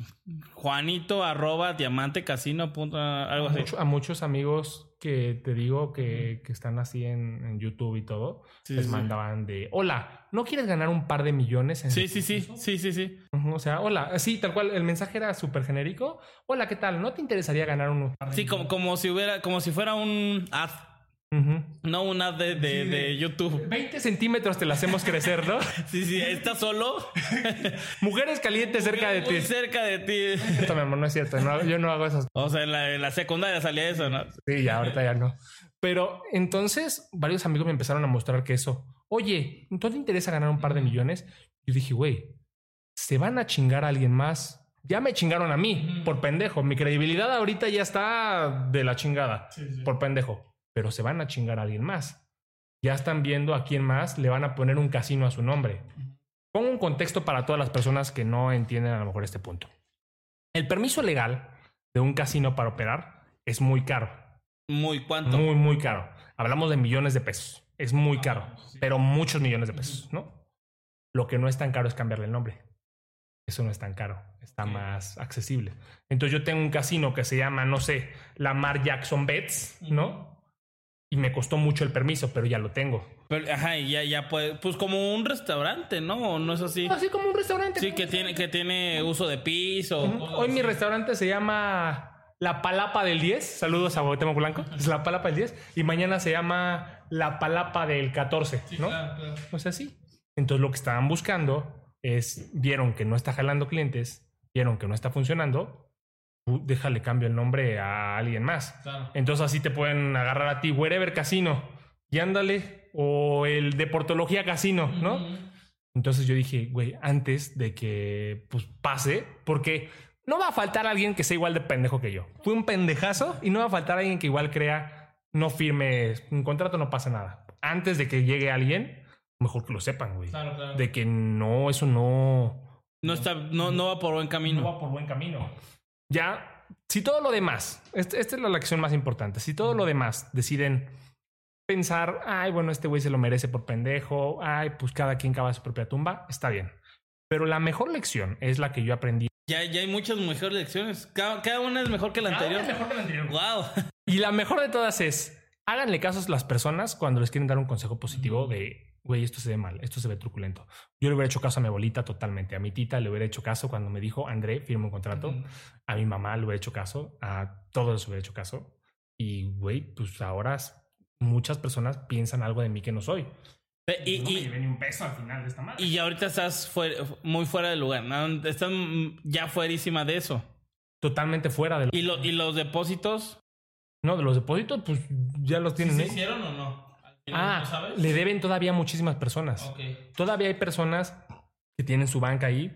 Juanito arroba diamante casino punto, algo a, así. mucho- a muchos amigos que te digo que, que están así en, en YouTube y todo, Sí, les sí, sí. mandaban de, hola, ¿no quieres ganar un par de millones? En Sí, sí, sí, sí, sí, sí. Ujú, O sea, hola, sí, tal cual, el mensaje era súper genérico. Hola, ¿qué tal? ¿No te interesaría ganar un par de Sí, como, como si hubiera, como si fuera un ad, No un ad de, de, de YouTube. 20 centímetros te la hacemos crecer, ¿no? Sí, sí, está solo. Mujeres calientes cerca de ti. Cerca de ti. Esto, mi amor, no es cierto. no, yo no hago esas O sea, en la, en la secundaria salía eso, ¿no? Sí, ya, ahorita ya no. Pero entonces varios amigos me empezaron a mostrar que eso, oye, ¿no te interesa ganar un par de millones? Yo dije, güey, se van a chingar a alguien más. Ya me chingaron a mí por pendejo. Mi credibilidad ahorita ya está de la chingada por pendejo. Pero se van a chingar a alguien más. Ya están viendo a quién más le van a poner un casino a su nombre. Pongo un contexto para todas las personas que no entienden a lo mejor este punto. El permiso legal de un casino para operar es muy caro. Muy cuánto. Muy, muy caro. Hablamos de millones de pesos. Es muy caro, pero muchos millones de pesos, ¿no? Lo que no es tan caro es cambiarle el nombre. Eso no es tan caro, está más accesible. Entonces yo tengo un casino que se llama, no sé, Lamar Jackson Bets, ¿no? Y me costó mucho el permiso, pero ya lo tengo. Pero, ajá, y ya, ya puede. Pues como un restaurante, ¿no? ¿O no es así? Así como un restaurante. Sí, que tiene, que tiene uso de piso. Hoy mi restaurante se llama La Palapa del 10. Saludos a Cuauhtémoc Blanco. Es La Palapa del 10. Y mañana se llama La Palapa del 14, ¿no? O sea, sí. Entonces lo que estaban buscando es, vieron que no está jalando clientes, vieron que no está funcionando, déjale cambio el nombre a alguien más. Entonces así te pueden agarrar a ti, Wherever Casino, y ándale, o el Deportología Casino, ¿no? Entonces yo dije, güey, antes de que pues pase, porque no va a faltar alguien que sea igual de pendejo que yo. Fui un pendejazo y no va a faltar alguien que igual crea, no firme un contrato, no pasa nada. Antes de que llegue alguien, mejor que lo sepan, güey. De que no, eso no, No está, no, no va por buen camino. no va por buen camino. Ya, si todo lo demás, este- esta es la lección más importante, si todo lo demás deciden pensar, ay, bueno, este güey se lo merece por pendejo, ay, pues cada quien cava su propia tumba, está bien. Pero la mejor lección es la que yo aprendí. Ya, ya hay muchas mejores lecciones. Cada, cada una es mejor que la anterior. Wow. Y la mejor de todas es, háganle caso a las personas cuando les quieren dar un consejo positivo de, güey, esto se ve mal, esto se ve truculento. Yo le hubiera hecho caso a mi abuelita totalmente, a mi tita le hubiera hecho caso cuando me dijo, André, firma un contrato. A mi mamá le hubiera hecho caso, a todos les hubiera hecho caso. Y, güey, pues ahora muchas personas piensan algo de mí que no soy. Y, no me y, ni un peso al final de esta madre. y ya ahorita estás fuera- muy fuera del lugar. ¿no? Estás ya fuerísima de eso. Totalmente fuera de... ¿Y, lo- y los depósitos? No, de los depósitos, pues ya los tienen. ¿eh? hicieron o no? Ah, le deben todavía muchísimas personas. Todavía hay personas que tienen su banca ahí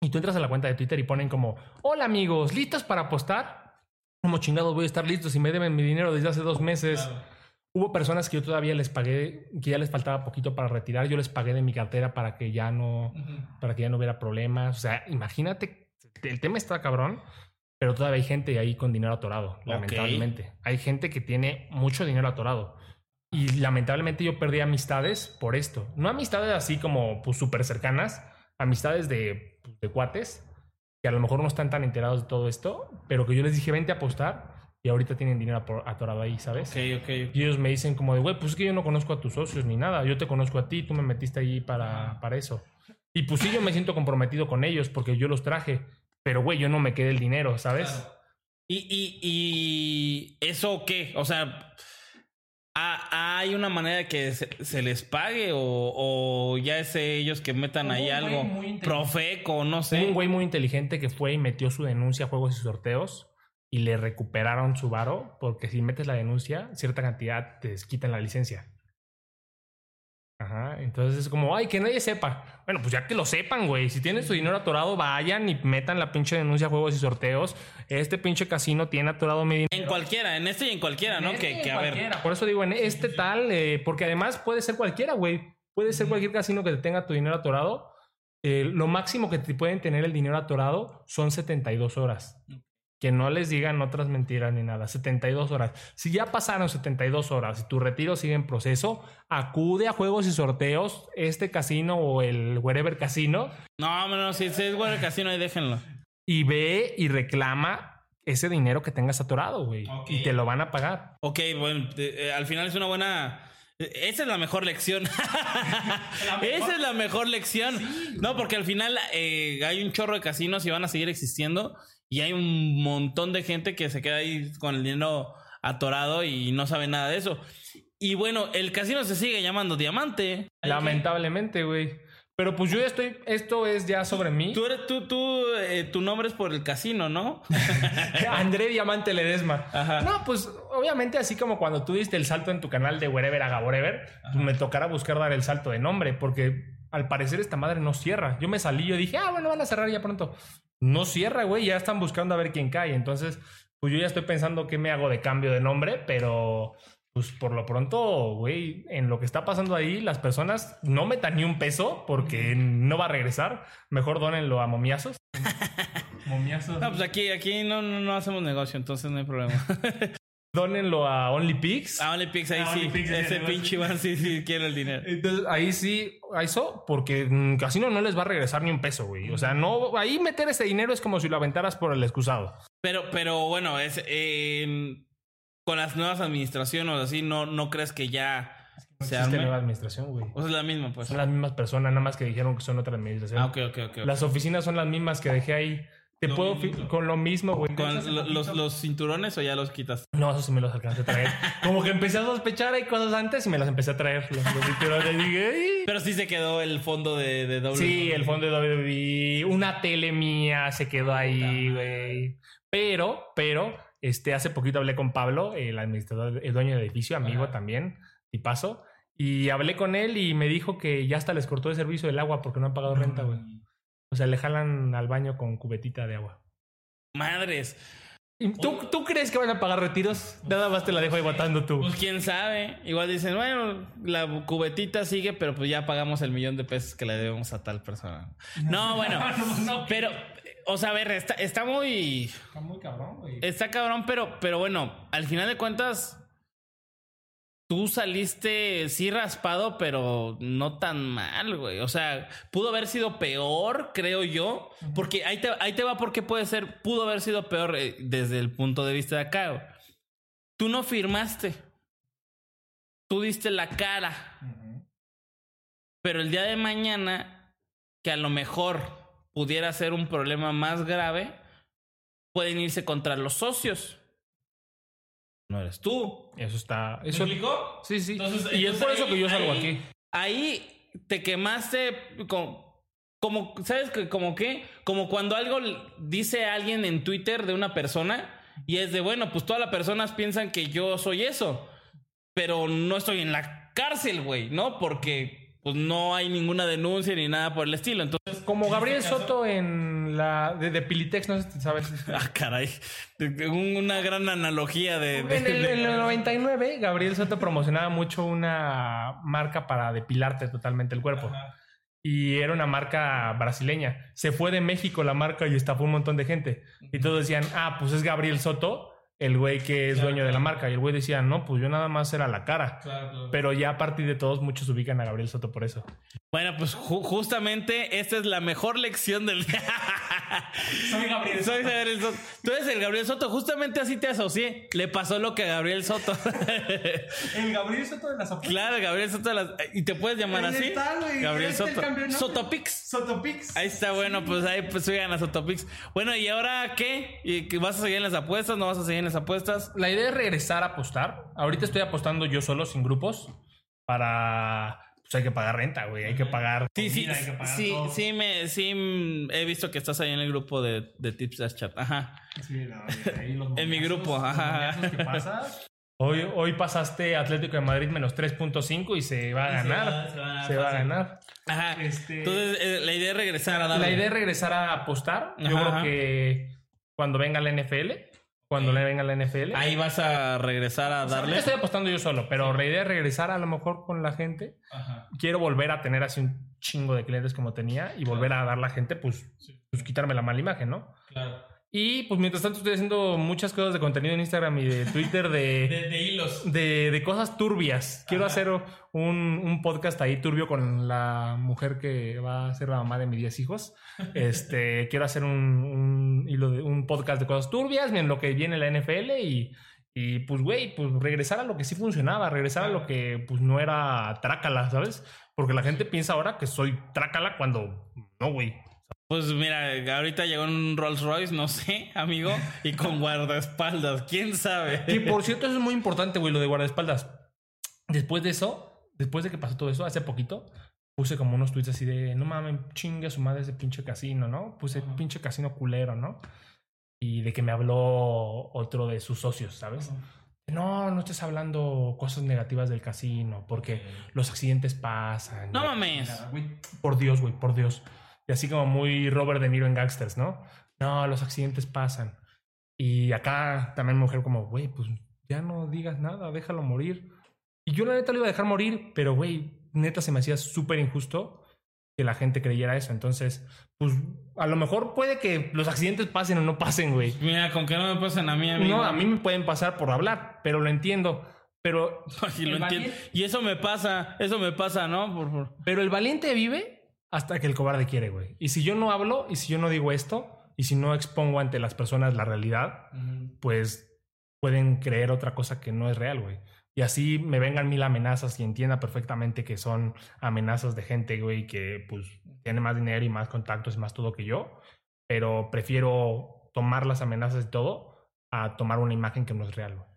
y tú entras a la cuenta de Twitter y ponen como, hola amigos, ¿listos para apostar? Como chingados voy a estar listos si me deben mi dinero desde hace dos meses. Hubo personas que yo todavía les pagué, que ya les faltaba poquito para retirar, yo les pagué de mi cartera para que ya no, para que ya no hubiera problemas. O sea, imagínate, el tema está cabrón, pero todavía hay gente ahí con dinero atorado, lamentablemente. Hay gente que tiene mucho dinero atorado. Y lamentablemente yo perdí amistades por esto. No amistades así como pues súper cercanas, amistades de, pues, de cuates que a lo mejor no están tan enterados de todo esto, pero que yo les dije, vente a apostar y ahorita tienen dinero atorado ahí, ¿sabes? Ok, ok. Y ellos me dicen como de, güey, pues es que yo no conozco a tus socios ni nada, yo te conozco a ti, tú me metiste ahí para, para eso. Y pues sí, yo me siento comprometido con ellos porque yo los traje, pero güey, yo no me quedé el dinero, ¿sabes? ¿Y, y, y eso qué? O sea, ¿ha- ¿hay una manera de que se, se les pague o, o ya es ellos que metan Hubo ahí algo? Profeco, no Hubo sé. un güey muy inteligente que fue y metió su denuncia a juegos y sorteos y le recuperaron su varo porque si metes la denuncia, cierta cantidad te quitan la licencia. Ajá, entonces es como, ay, que nadie sepa. Bueno, pues ya que lo sepan, güey. Si tienen su dinero atorado, vayan y metan la pinche denuncia a juegos y sorteos. Este pinche casino tiene atorado mi dinero. En cualquiera, en este y en cualquiera, ¿no? Que, que a ver. Cualquiera. Por eso digo, en este tal, eh, porque además puede ser cualquiera, güey. Puede ser cualquier casino que te tenga tu dinero atorado. Eh, lo máximo que te pueden tener el dinero atorado son 72 horas. Que no les digan otras mentiras ni nada. 72 horas. Si ya pasaron 72 horas y tu retiro sigue en proceso, acude a juegos y sorteos, este casino o el wherever casino, No, no, no, si es bueno el casino ahí déjenlo. y ve y reclama ese dinero que tengas atorado, güey. Y te lo van a pagar. Ok, bueno, eh, eh, al final es una buena. eh, Esa es la mejor lección. Esa es la mejor lección. No, porque al final eh, hay un chorro de casinos y van a seguir existiendo. Y hay un montón de gente que se queda ahí con el dinero atorado y no sabe nada de eso. Y bueno, el casino se sigue llamando Diamante. Lamentablemente, güey. Pero pues yo ya estoy, esto es ya sobre mí. Tú eres, tú, tú, eh, tu nombre es por el casino, ¿no? André Diamante Ledesma. Ajá. No, pues obviamente así como cuando tú diste el salto en tu canal de Wherever Haga Wherever, pues, me tocará buscar dar el salto de nombre porque al parecer esta madre no cierra. Yo me salí, yo dije, ah, bueno, van a cerrar ya pronto. No cierra, güey, ya están buscando a ver quién cae. Entonces, pues yo ya estoy pensando qué me hago de cambio de nombre, pero pues por lo pronto, güey, en lo que está pasando ahí, las personas no metan ni un peso porque no va a regresar. Mejor dónenlo a momiazos. momiazos. No, pues aquí, aquí no, no, no hacemos negocio, entonces no hay problema. Dónenlo a OnlyPix. A OnlyPix ahí Ah, sí. OnlyPix, Ese sí, pinche. Iván sí, sí quiere el dinero. Entonces, ahí sí, a eso, porque mm, Casino no les va a regresar ni un peso, güey. O sea, no, ahí meter ese dinero es como si lo aventaras por el excusado. Pero, pero bueno, es, eh, con las nuevas administraciones así, no, no crees que ya se Existe nueva arme. administración, güey. O sea, es la misma, pues. Son las mismas personas, nada más que dijeron que son otra administración. Ah, ok, ok, ok. ok. Las oficinas son las mismas que dejé ahí. Te Lo puedo mismo. con lo mismo, güey. ¿Con lo- los, los cinturones o ya los quitas? No, eso sí me los alcancé a traer. Como que empecé a sospechar hay cosas antes y me las empecé a traer. Los, los cinturones. Dije, "Ay". Pero sí se quedó el fondo de, de doble. Sí, el fondo de WWE, una tele mía se quedó ahí, güey. Pero, pero, este, hace poquito hablé con Pablo, el administrador, el dueño del edificio, amigo también, y paso. Y hablé con él y me dijo que ya hasta les cortó el servicio del agua porque no han pagado renta, güey. O sea, le jalan al baño con cubetita de agua. Madres. ¿Y ¿Tú, ¿Tú crees que van a pagar retiros? Nada más te la dejo ahí botando tú. Pues quién sabe. Igual dicen, bueno, la cubetita sigue, pero pues ya pagamos el millón de pesos que le debemos a tal persona. No, bueno. pero, o sea, a ver, está, está muy. Está muy cabrón, güey. Está cabrón, pero, pero bueno, al final de cuentas, tú saliste sí raspado, pero no tan mal, güey. O sea, pudo haber sido peor, creo yo. Porque ahí te, ahí te va porque puede ser, pudo haber sido peor eh, desde el punto de vista de acá. güey. Tú no firmaste. Tú diste la cara. Pero el día de mañana, que a lo mejor pudiera ser un problema más grave, pueden irse contra los socios. No eres tú. Eso está. ¿Me Eso, explicó? sí, sí. Entonces- y es por eso que yo salgo ahí- aquí. Ahí te quemaste como, como ¿sabes qué? Como que, como cuando algo dice alguien en Twitter de una persona y es de, bueno, pues todas las personas piensan que yo soy eso, pero no estoy en la cárcel, güey, ¿no? Porque pues no hay ninguna denuncia ni nada por el estilo. Entonces, Como Gabriel Soto en la de, de Pilitex, no sé si sabes. ah, caray, una gran analogía de... de- En el, de- en el 99, Gabriel Soto promocionaba mucho una marca para depilarte totalmente el cuerpo. Y era una marca brasileña. Se fue de México la marca y estafó un montón de gente. Y todos decían, ah, pues es Gabriel Soto, el güey que es dueño de la marca. Y el güey decía, no, pues yo nada más era la cara. Pero ya a partir de todos, muchos ubican a Gabriel Soto por eso. Bueno, pues ju- justamente esta es la mejor lección del día. Soy Gabriel Soy Gabriel Soto. Tú eres el Gabriel Soto. Justamente así te asocié. Le pasó lo que a Gabriel Soto. El Gabriel Soto de las claro, Gabriel Soto. de las- ¿Y te puedes llamar así? está. Gabriel el Soto. Sotopix. Sotopix. Ahí está, bueno, pues ahí pues sigan a Sotopix. Bueno, ¿y ahora qué? ¿Y ¿Vas a seguir en las apuestas? ¿No vas a seguir en las apuestas? La idea es regresar a apostar. Ahorita estoy apostando yo solo, sin grupos, para... Pues hay que pagar renta, güey. Hay que pagar... Sí, sí, comida, hay que pagar sí, todo. sí, me, sí, he visto que estás ahí en el grupo de, de Tips Dash Chat. Ajá. Sí, no, ahí los En mi grupo, ajá. que pasas. Hoy, hoy pasaste Atlético de Madrid menos 3.5 y se va a ganar. Se va, a ganar. Ajá. Este- Entonces, eh, la idea es regresar a darle. La idea es regresar a apostar. Yo Ajá, creo ajá. que cuando venga la NFL, cuando le venga la NFL. Ahí vas a regresar a O sea, darle. estoy apostando yo solo, pero la idea es regresar a lo mejor con la gente. Quiero volver a tener así un chingo de clientes como tenía y volver a dar la gente, pues, pues quitarme la mala imagen, ¿no? Claro. Y pues mientras tanto estoy haciendo muchas cosas de contenido en Instagram y de Twitter de, De, de hilos. de, de cosas turbias. Quiero hacer un, un podcast ahí turbio con la mujer que va a ser la mamá de mis 10 hijos. Este, quiero hacer un, un hilo de un podcast de cosas turbias en lo que viene la NFL y, y pues, güey, pues regresar a lo que sí funcionaba, regresar a lo que pues no era trácala, ¿sabes? Porque la gente piensa ahora que soy trácala cuando no, güey. Pues mira, ahorita llegó un Rolls Royce, no sé, amigo, y con guardaespaldas, quién sabe. Que por cierto, eso es muy importante, güey, lo de guardaespaldas. Después de eso, después de que pasó todo eso, hace poquito, puse como unos tweets así de no mames, chingue a su madre ese pinche casino, ¿no? Puse pinche casino culero, ¿no? Y de que me habló otro de sus socios, ¿sabes? No, no estés hablando cosas negativas del casino, porque los accidentes pasan. No mames. Por Dios, güey, por Dios. Y así como muy Robert De Niro en Gangsters, ¿no? No, los accidentes pasan. Y acá también mujer como, güey, pues ya no digas nada, déjalo morir. Y yo la neta lo iba a dejar morir, pero güey, neta se me hacía súper injusto que la gente creyera eso. Entonces, pues a lo mejor puede que los accidentes pasen o no pasen, güey. Mira, con que no me pasen a mí, amigo. No, a mí me pueden pasar por hablar, pero lo entiendo. Pero, Y lo entiendo. Y eso me pasa, eso me pasa, ¿no? Por, por- pero el valiente vive hasta que el cobarde quiere, güey. Y si yo no hablo, y si yo no digo esto, y si no expongo ante las personas la realidad, pues pueden creer otra cosa que no es real, güey. Y así me vengan mil amenazas y entienda perfectamente que son amenazas de gente, güey, que pues tiene más dinero y más contactos y más todo que yo. Pero prefiero tomar las amenazas y todo a tomar una imagen que no es real, güey.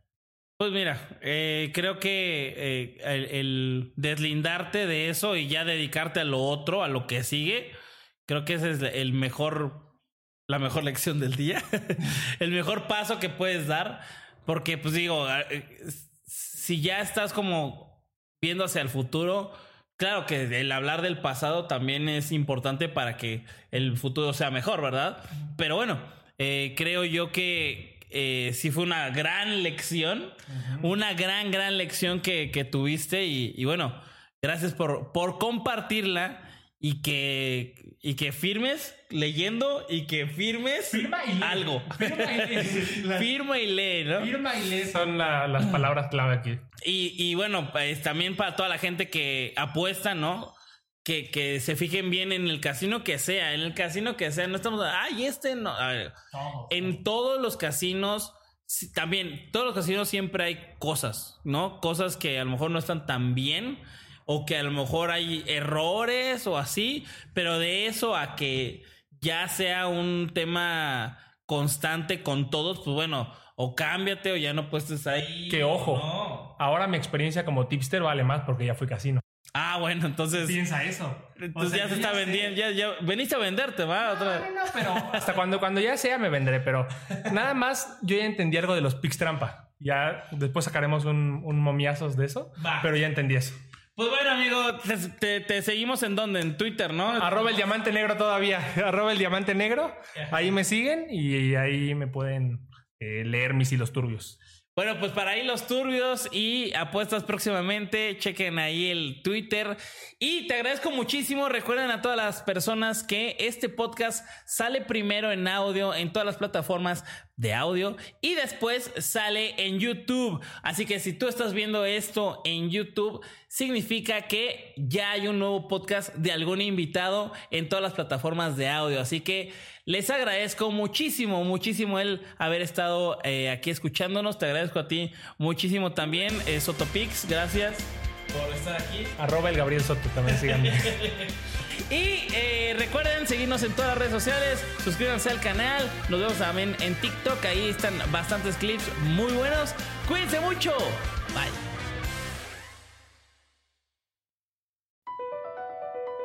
Pues mira, eh, creo que eh, el, el deslindarte de eso y ya dedicarte a lo otro, a lo que sigue, creo que ese es el mejor, la mejor lección del día, el mejor paso que puedes dar, porque pues digo, eh, si ya estás como viendo hacia el futuro, claro que el hablar del pasado también es importante para que el futuro sea mejor, ¿verdad? Pero bueno, eh, creo yo que eh, sí fue una gran lección, una gran, gran lección que, que tuviste y, y bueno, gracias por, por compartirla y que, y que firmes leyendo y que firmes Firma y lee. algo. Firma y lee. Firma y lee, ¿no? Firma y lee son la- las palabras clave aquí. Y, y bueno, pues también para toda la gente que apuesta, ¿no? Que, que se fijen bien en el casino que sea, en el casino que sea. No estamos, ay, este no. A ver, en todos los casinos, también, todos los casinos siempre hay cosas, ¿no? Cosas que a lo mejor no están tan bien o que a lo mejor hay errores o así, pero de eso a que ya sea un tema constante con todos, pues bueno, o cámbiate o ya no puestes ahí. Que ojo, No. ahora mi experiencia como tipster vale más porque ya fui casino. Ah, bueno, entonces. Piensa eso. Entonces ya se está vendiendo. Ya, ya veniste a venderte, va. Otra vez. pero hasta cuando, cuando ya sea me vendré, pero nada más yo ya entendí algo de los pics trampa. Ya después sacaremos un, un momiazos de eso, Va. pero ya entendí eso. Pues bueno, amigo, te, te- te seguimos en dónde? En Twitter, ¿no? Arroba el diamante negro todavía. Arroba el diamante negro. Ahí me siguen y ahí me pueden eh, leer mis hilos turbios. Bueno, pues para ahí los turbios y apuestas próximamente, chequen ahí el Twitter. Y te agradezco muchísimo. Recuerden a todas las personas que este podcast sale primero en audio en todas las plataformas de audio y después sale en YouTube. Así que si tú estás viendo esto en YouTube, significa que ya hay un nuevo podcast de algún invitado en todas las plataformas de audio. Así que les agradezco muchísimo, muchísimo el haber estado eh, aquí escuchándonos. Te agradezco a ti muchísimo también, eh, Sotopix. Gracias por estar aquí. Arroba el Gabriel Soto también síganme. Y eh, recuerden seguirnos en todas las redes sociales, suscríbanse al canal, nos vemos también en TikTok, ahí están bastantes clips muy buenos. Cuídense mucho, bye.